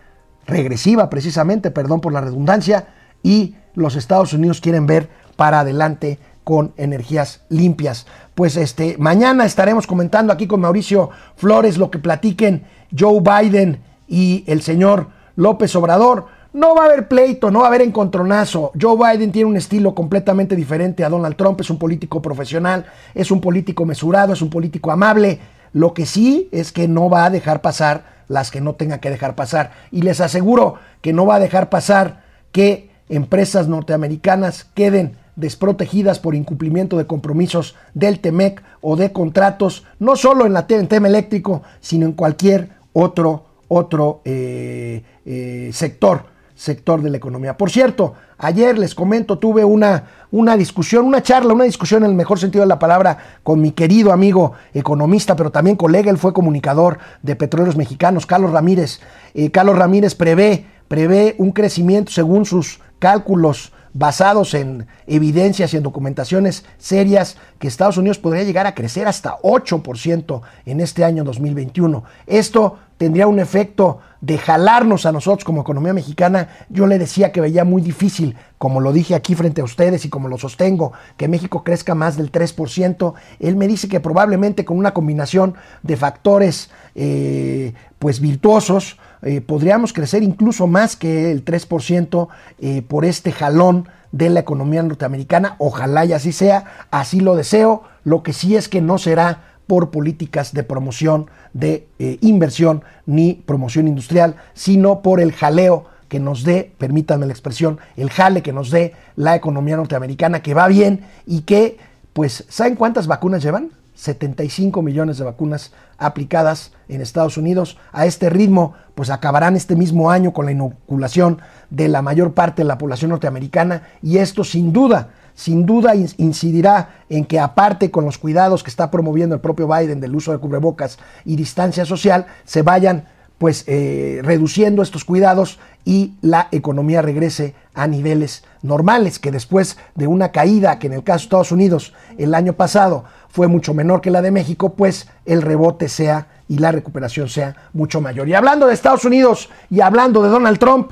regresiva precisamente, perdón por la redundancia, y los Estados Unidos quieren ver para adelante con energías limpias. Pues este mañana estaremos comentando aquí con Mauricio Flores lo que platiquen Joe Biden y el señor López Obrador. No va a haber pleito, no va a haber encontronazo. Joe Biden tiene un estilo completamente diferente a Donald Trump, es un político profesional, es un político mesurado, es un político amable. Lo que sí es que no va a dejar pasar las que no tenga que dejar pasar. Y les aseguro que no va a dejar pasar que empresas norteamericanas queden desprotegidas por incumplimiento de compromisos del TEMEC o de contratos, no solo en, la, el tema eléctrico, sino en cualquier otro, otro eh, eh, sector sector de la economía. Por cierto, ayer les comento, tuve una, una discusión, una charla, una discusión en el mejor sentido de la palabra con mi querido amigo economista, pero también colega, él fue comunicador de Petróleos Mexicanos, Carlos Ramírez. Eh, Carlos Ramírez prevé, prevé un crecimiento según sus cálculos basados en evidencias y en documentaciones serias que Estados Unidos podría llegar a crecer hasta 8% en este año 2021. Esto tendría un efecto de jalarnos a nosotros como economía mexicana. Yo le decía que veía muy difícil, como lo dije aquí frente a ustedes y como lo sostengo, que México crezca más del 3%. Él me dice que probablemente con una combinación de factores eh, pues virtuosos, eh, podríamos crecer incluso más que el 3% eh, por este jalón de la economía norteamericana. Ojalá y así sea, así lo deseo. Lo que sí es que no será por políticas de promoción, de eh, inversión ni promoción industrial, sino por el jaleo que nos dé, permítanme la expresión, el jale que nos dé la economía norteamericana, que va bien y que, pues, ¿saben cuántas vacunas llevan? 75 millones de vacunas aplicadas en Estados Unidos. A este ritmo, pues acabarán este mismo año con la inoculación de la mayor parte de la población norteamericana y esto sin duda sin duda incidirá en que aparte con los cuidados que está promoviendo el propio Biden del uso de cubrebocas y distancia social, se vayan pues eh, reduciendo estos cuidados y la economía regrese a niveles normales, que después de una caída que en el caso de Estados Unidos el año pasado fue mucho menor que la de México, pues el rebote sea y la recuperación sea mucho mayor. Y hablando de Estados Unidos y hablando de Donald Trump,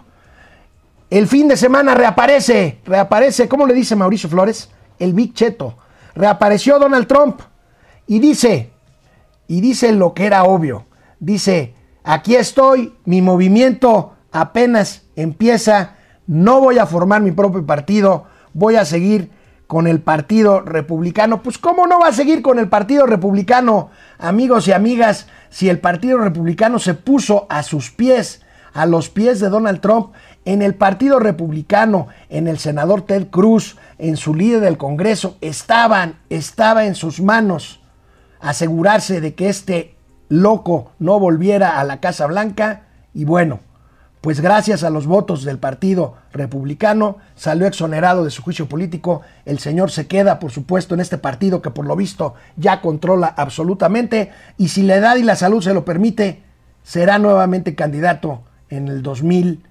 el fin de semana reaparece, reaparece, ¿cómo le dice Mauricio Flores? El Big Cheto. Reapareció Donald Trump y dice, y dice lo que era obvio. Dice, aquí estoy, mi movimiento apenas empieza, no voy a formar mi propio partido, voy a seguir con el Partido Republicano. Pues ¿cómo no va a seguir con el Partido Republicano, amigos y amigas, si el Partido Republicano se puso a sus pies, a los pies de Donald Trump en el Partido Republicano, en el senador Ted Cruz, en su líder del Congreso, estaban, estaba en sus manos asegurarse de que este loco no volviera a la Casa Blanca y bueno, pues gracias a los votos del Partido Republicano salió exonerado de su juicio político. El señor se queda, por supuesto, en este partido que por lo visto ya controla absolutamente y si la edad y la salud se lo permite, será nuevamente candidato en el 2000,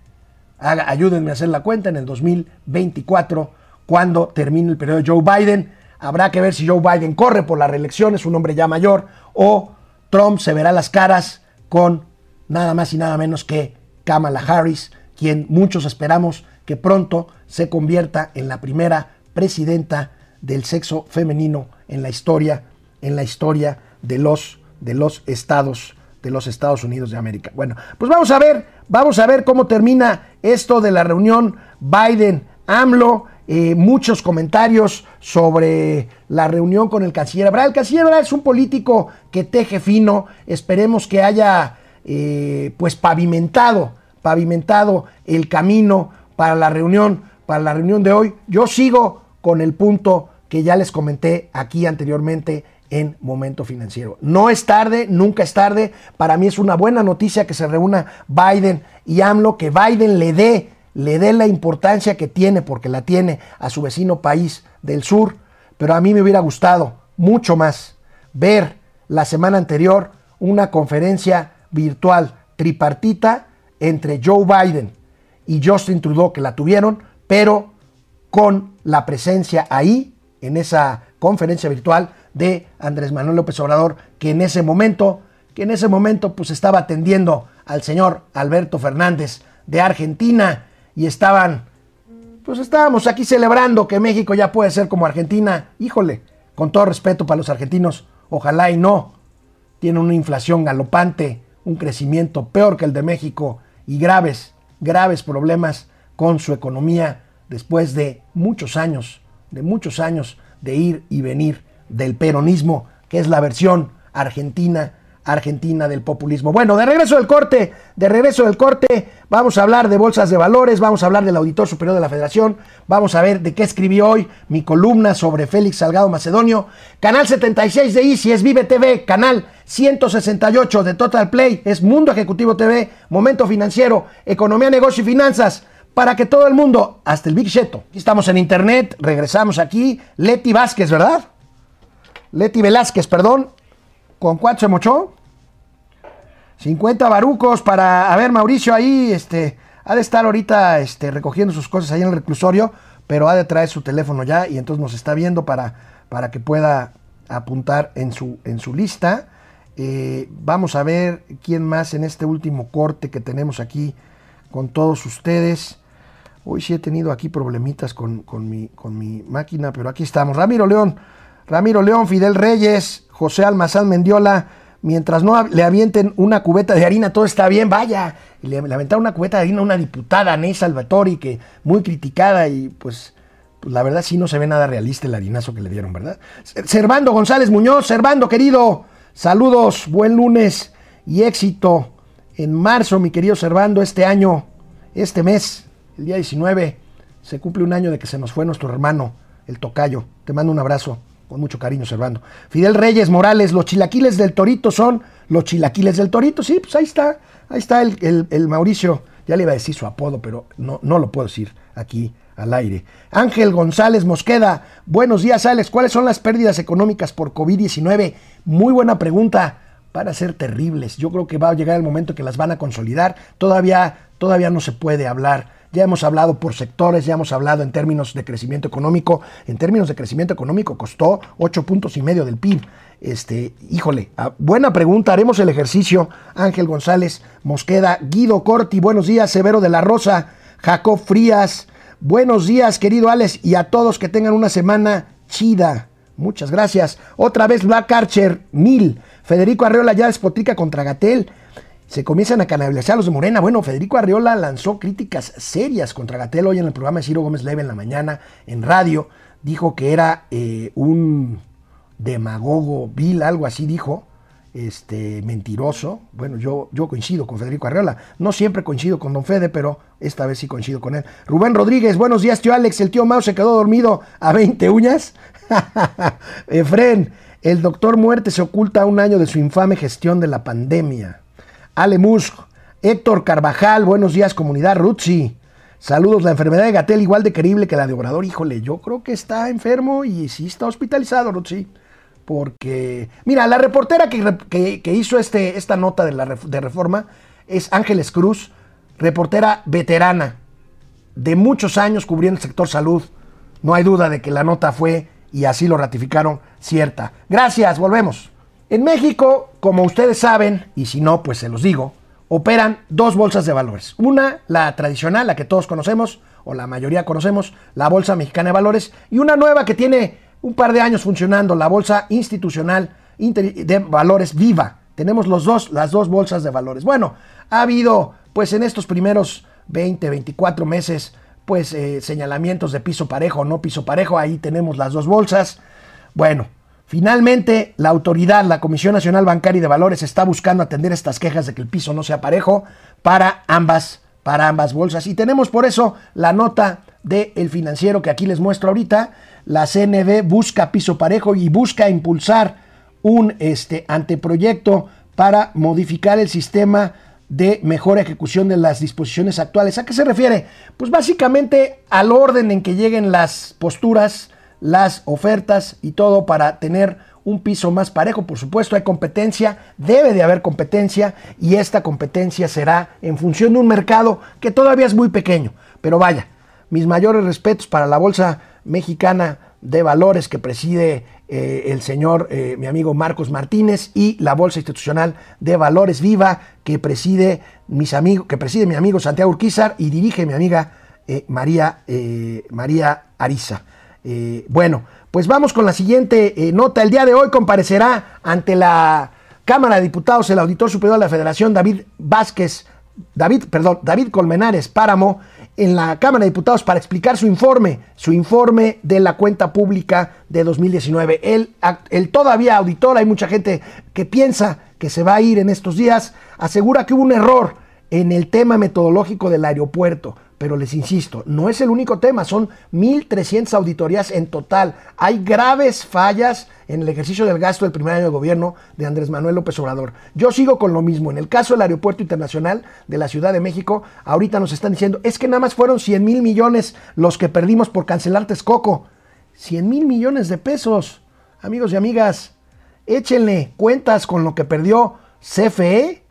ayúdenme a hacer la cuenta, en el 2024, cuando termine el periodo de Joe Biden. Habrá que ver si Joe Biden corre por la reelección, es un hombre ya mayor, o Trump se verá las caras con nada más y nada menos que Kamala Harris, quien muchos esperamos que pronto se convierta en la primera presidenta del sexo femenino en la historia, en la historia de los, de los estados de los Estados Unidos de América. Bueno, pues vamos a ver, vamos a ver cómo termina esto de la reunión Biden AMLO. Eh, muchos comentarios sobre la reunión con el canciller Ebrard. El canciller es un político que teje fino. Esperemos que haya eh, pues pavimentado, pavimentado el camino para la reunión, para la reunión de hoy. Yo sigo con el punto que ya les comenté aquí anteriormente en Momento Financiero. No es tarde, nunca es tarde. Para mí es una buena noticia que se reúna Biden y AMLO, que Biden le dé, le dé la importancia que tiene, porque la tiene a su vecino país del sur. Pero a mí me hubiera gustado mucho más ver la semana anterior una conferencia virtual tripartita entre Joe Biden y Justin Trudeau, que la tuvieron, pero con la presencia ahí, en esa conferencia virtual, de Andrés Manuel López Obrador, que en ese momento, que en ese momento pues estaba atendiendo al señor Alberto Fernández de Argentina y estaban, pues estábamos aquí celebrando que México ya puede ser como Argentina. Híjole, con todo respeto para los argentinos, ojalá y no. Tiene una inflación galopante, un crecimiento peor que el de México y graves, graves problemas con su economía después de muchos años, de muchos años de ir y venir del peronismo, que es la versión argentina argentina del populismo. Bueno, de regreso del corte, de regreso del corte, vamos a hablar de bolsas de valores, vamos a hablar del auditor superior de la federación, vamos a ver de qué escribí hoy mi columna sobre Félix Salgado Macedonio, canal 76 de Easy es Vive TV, canal 168 de Total Play es Mundo Ejecutivo TV, Momento Financiero, Economía, Negocio y Finanzas, para que todo el mundo, hasta el Big Sheto, estamos en internet, regresamos aquí, Leti Vázquez, ¿verdad? Leti Velázquez, perdón. ¿Con cuánto se mochó? 50 barucos para. A ver, Mauricio ahí, este. Ha de estar ahorita este, recogiendo sus cosas ahí en el reclusorio, pero ha de traer su teléfono ya y entonces nos está viendo para, para que pueda apuntar en su, en su lista. Eh, vamos a ver quién más en este último corte que tenemos aquí con todos ustedes. Hoy sí he tenido aquí problemitas con, con, mi, con mi máquina, pero aquí estamos. Ramiro León, Ramiro León, Fidel Reyes, José Almazán Mendiola, mientras no le avienten una cubeta de harina, todo está bien, vaya. Y le, aventaron una cubeta de harina a una diputada, Ney Salvatori, que muy criticada y pues, pues, la verdad sí no se ve nada realista el harinazo que le dieron, ¿verdad? Servando González Muñoz, Servando querido, saludos, buen lunes y éxito en marzo, mi querido Servando, este año, este mes, el día 19, se cumple un año de que se nos fue nuestro hermano, el Tocayo. Te mando un abrazo. Con mucho cariño, Servando. Fidel Reyes Morales, los chilaquiles del Torito son los chilaquiles del Torito. Sí, pues ahí está. Ahí está el, Mauricio. Ya le iba a decir su apodo, pero no, no lo puedo decir aquí al aire. Ángel González Mosqueda, buenos días, Alex. ¿Cuáles son las pérdidas económicas por COVID-19? Muy buena pregunta. Van a ser terribles. Yo creo que va a llegar el momento que las van a consolidar. Todavía, todavía no se puede hablar ya hemos hablado por sectores, ya hemos hablado en términos de crecimiento económico. En términos de crecimiento económico costó 8 puntos y medio del PIB. Este, híjole, ah, buena pregunta, haremos el ejercicio. Ángel González Mosqueda, Guido Corti, buenos días, Severo de la Rosa, Jacob Frías, buenos días, querido Alex, y a todos que tengan una semana chida. Muchas gracias. Otra vez Black Archer, mil. Federico Arreola ya despotrica contra Gatel se comienzan a canalizar los de Morena. Bueno, Federico Arriola lanzó críticas serias contra Gatel hoy en el programa de Ciro Gómez Leve en la mañana en radio. Dijo que era eh, un demagogo vil, algo así dijo. este, mentiroso. Bueno, yo, yo coincido con Federico Arreola. No siempre coincido con Don Fede, pero esta vez sí coincido con él. Rubén Rodríguez, buenos días, tío Alex. El tío Mao se quedó dormido a 20 uñas. Efren, el doctor Muerte se oculta un año de su infame gestión de la pandemia. Ale Musk, Héctor Carvajal, buenos días, comunidad Rutzi. Saludos, la enfermedad de Gatel igual de querible que la de Obrador. Híjole, yo creo que está enfermo y sí está hospitalizado, Rutzi. Porque, mira, la reportera que, que, hizo este, esta nota de, la, de reforma es Ángeles Cruz, reportera veterana de muchos años cubriendo el sector salud. No hay duda de que la nota fue, y así lo ratificaron, cierta. Gracias, volvemos. En México, como ustedes saben, y si no, pues se los digo, operan dos bolsas de valores. Una, la tradicional, la que todos conocemos, o la mayoría conocemos, la Bolsa Mexicana de Valores, y una nueva que tiene un par de años funcionando, la Bolsa Institucional de Valores Viva. Tenemos los dos, las dos bolsas de valores. Bueno, ha habido, pues en estos primeros 20, 24 meses, pues eh, señalamientos de piso parejo o no piso parejo. Ahí tenemos las dos bolsas. Bueno, Finalmente, la autoridad, la Comisión Nacional Bancaria y de Valores, está buscando atender estas quejas de que el piso no sea parejo para ambas, para ambas bolsas. Y tenemos por eso la nota del financiero que aquí les muestro ahorita. La CNB busca piso parejo y busca impulsar un este, anteproyecto para modificar el sistema de mejor ejecución de las disposiciones actuales. ¿A qué se refiere? Pues básicamente al orden en que lleguen las posturas las ofertas y todo para tener un piso más parejo. Por supuesto, hay competencia, debe de haber competencia y esta competencia será en función de un mercado que todavía es muy pequeño. Pero vaya, mis mayores respetos para la Bolsa Mexicana de Valores que preside eh, el señor, eh, mi amigo Marcos Martínez, y la Bolsa Institucional de Valores Viva que preside, mis amigos, que preside mi amigo Santiago Urquizar y dirige mi amiga eh, María, María Ariza. Eh, bueno, pues vamos con la siguiente eh, nota. El día de hoy comparecerá ante la Cámara de Diputados el auditor superior de la Federación, David Vázquez, David, perdón, David Colmenares Páramo, en la Cámara de Diputados para explicar su informe, su informe de la cuenta pública de 2019. El, el todavía auditor, hay mucha gente que piensa que se va a ir en estos días, asegura que hubo un error en el tema metodológico del aeropuerto. Pero les insisto, no es el único tema, son 1.300 auditorías en total. Hay graves fallas en el ejercicio del gasto del primer año de gobierno de Andrés Manuel López Obrador. Yo sigo con lo mismo. En el caso del Aeropuerto Internacional de la Ciudad de México, ahorita nos están diciendo, es que nada más fueron 100 mil millones los que perdimos por cancelar Texcoco. 100 mil millones de pesos. Amigos y amigas, échenle cuentas con lo que perdió CFE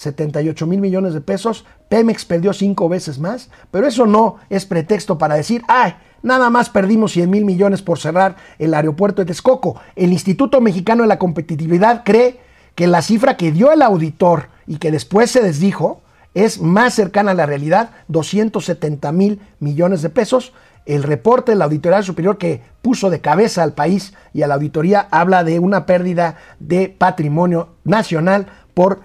78 mil millones de pesos, Pemex perdió cinco veces más, pero eso no es pretexto para decir, ay, nada más perdimos 100 mil millones por cerrar el aeropuerto de Texcoco. El Instituto Mexicano de la Competitividad cree que la cifra que dio el auditor y que después se desdijo es más cercana a la realidad, 270 mil millones de pesos. El reporte de la Auditoría Superior que puso de cabeza al país y a la auditoría habla de una pérdida de patrimonio nacional por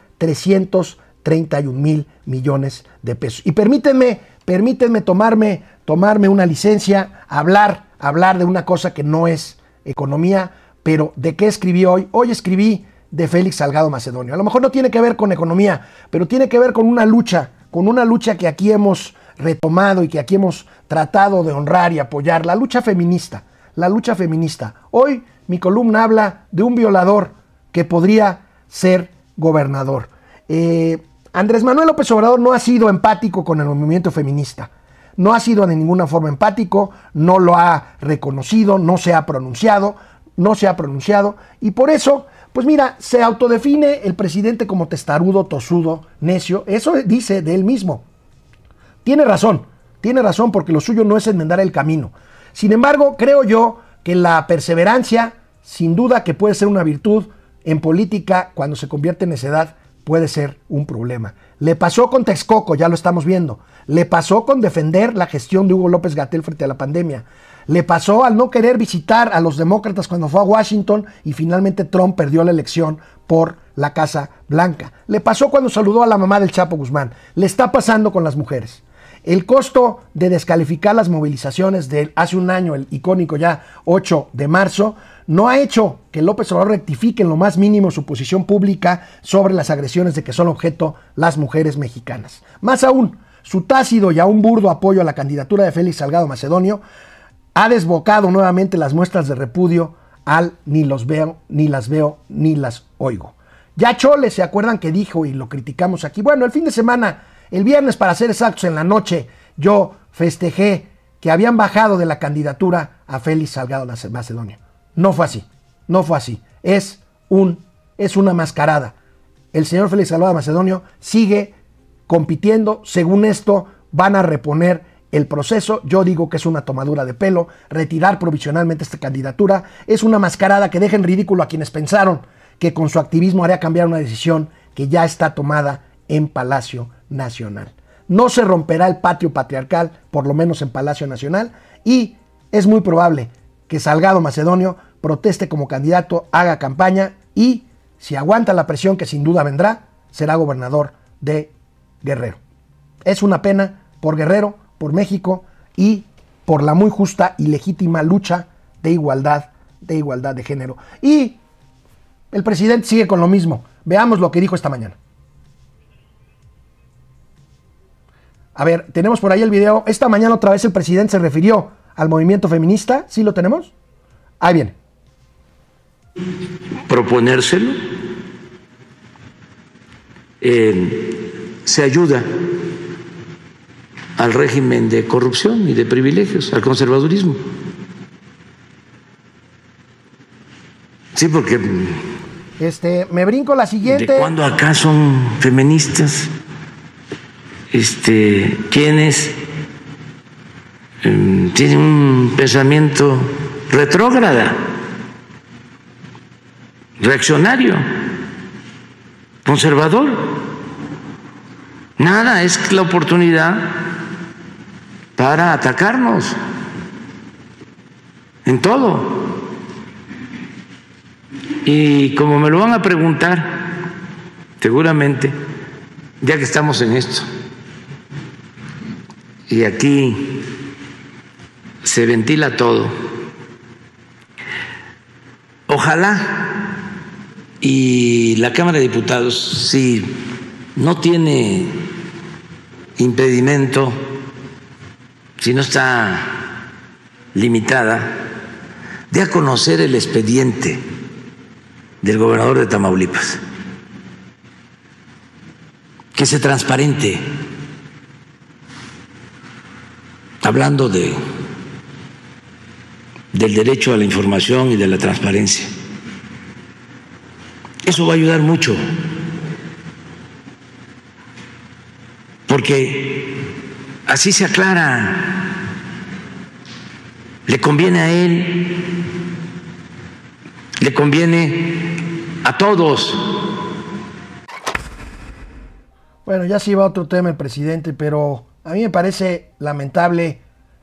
331 mil millones de pesos. Y permítanme, permítanme tomarme, tomarme una licencia, hablar, hablar de una cosa que no es economía, pero ¿de qué escribí hoy? Hoy escribí de Félix Salgado Macedonio. A lo mejor no tiene que ver con economía, pero tiene que ver con una lucha, con una lucha que aquí hemos retomado y que aquí hemos tratado de honrar y apoyar, la lucha feminista, la lucha feminista. Hoy mi columna habla de un violador que podría ser gobernador. Eh, Andrés Manuel López Obrador no ha sido empático con el movimiento feminista. No ha sido de ninguna forma empático, no lo ha reconocido, no se ha pronunciado, no se ha pronunciado. Y por eso, pues mira, se autodefine el presidente como testarudo, tosudo, necio. Eso dice de él mismo. Tiene razón, tiene razón porque lo suyo no es enmendar el camino. Sin embargo, creo yo que la perseverancia, sin duda que puede ser una virtud, en política, cuando se convierte en necedad, puede ser un problema. Le pasó con Texcoco, ya lo estamos viendo. Le pasó con defender la gestión de Hugo López Gatel frente a la pandemia. Le pasó al no querer visitar a los demócratas cuando fue a Washington y finalmente Trump perdió la elección por la Casa Blanca. Le pasó cuando saludó a la mamá del Chapo Guzmán. Le está pasando con las mujeres. El costo de descalificar las movilizaciones de hace un año, el icónico ya 8 de marzo, no ha hecho que López Obrador rectifique en lo más mínimo su posición pública sobre las agresiones de que son objeto las mujeres mexicanas. Más aún, su tácido y aún burdo apoyo a la candidatura de Félix Salgado Macedonio ha desbocado nuevamente las muestras de repudio al ni los veo, ni las veo, ni las oigo. Ya Chole, ¿se acuerdan que dijo y lo criticamos aquí? Bueno, el fin de semana, el viernes para ser exactos, en la noche, yo festejé que habían bajado de la candidatura a Félix Salgado Macedonio. No fue así, no fue así. Es, un, es una mascarada. El señor Félix Salgado Macedonio sigue compitiendo. Según esto, van a reponer el proceso. Yo digo que es una tomadura de pelo. Retirar provisionalmente esta candidatura es una mascarada que deja en ridículo a quienes pensaron que con su activismo haría cambiar una decisión que ya está tomada en Palacio Nacional. No se romperá el patio patriarcal, por lo menos en Palacio Nacional, y es muy probable que Salgado Macedonio proteste como candidato, haga campaña y, si aguanta la presión que sin duda vendrá, será gobernador de Guerrero. Es una pena por Guerrero, por México y por la muy justa y legítima lucha de igualdad, de igualdad de género. Y el presidente sigue con lo mismo. Veamos lo que dijo esta mañana. A ver, tenemos por ahí el video. Esta mañana otra vez el presidente se refirió al movimiento feminista. ¿Sí lo tenemos? Ahí viene. Proponérselo. Eh, se ayuda al régimen de corrupción y de privilegios, al conservadurismo. Sí, porque este, me brinco la siguiente. ¿De cuándo acá son feministas? Este, quienes em, tienen un pensamiento retrógrada, reaccionario, conservador. Nada, es la oportunidad para atacarnos en todo. Y como me lo van a preguntar, seguramente, ya que estamos en esto, y aquí se ventila todo, ojalá. Y la Cámara de Diputados, si no tiene impedimento, si no está limitada, de a conocer el expediente del gobernador de Tamaulipas. Que se transparente, hablando de del derecho a la información y de la transparencia. Eso va a ayudar mucho, porque así se aclara, le conviene a él, le conviene a todos. Bueno, ya sí va otro tema el presidente, pero a mí me parece lamentable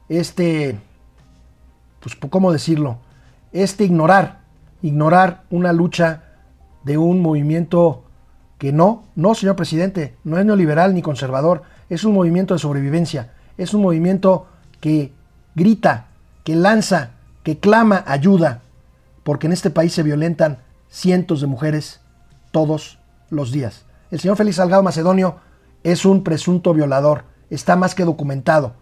este, pues, ¿cómo decirlo? Este ignorar, ignorar una lucha de un movimiento que no, no, señor presidente, no es neoliberal ni conservador, es un movimiento de sobrevivencia, es un movimiento que grita, que lanza, que clama ayuda, porque en este país se violentan cientos de mujeres todos los días. El señor Félix Salgado Macedonio es un presunto violador, está más que documentado.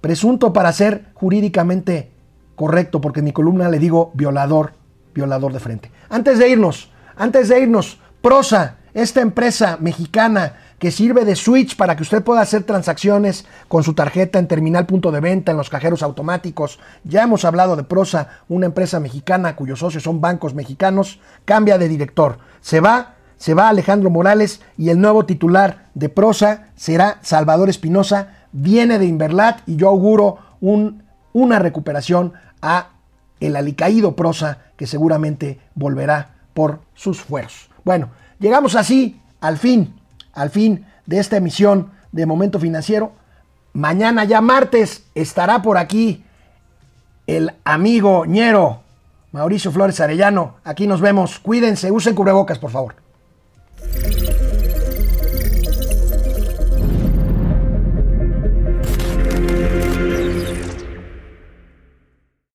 Presunto para ser jurídicamente correcto, porque en mi columna le digo violador, violador de frente. Antes de irnos, antes de irnos, Prosa, esta empresa mexicana que sirve de switch para que usted pueda hacer transacciones con su tarjeta en terminal punto de venta, en los cajeros automáticos. Ya hemos hablado de Prosa, una empresa mexicana cuyos socios son bancos mexicanos, cambia de director. Se va, se va Alejandro Morales y el nuevo titular de Prosa será Salvador Espinosa. Viene de Inverlat y yo auguro un, una recuperación a el alicaído Prosa que seguramente volverá por sus fueros. Bueno, llegamos así al fin al fin de esta emisión de Momento Financiero. Mañana ya martes estará por aquí el amigo ñero Mauricio Flores Arellano. Aquí nos vemos. Cuídense, usen cubrebocas, por favor.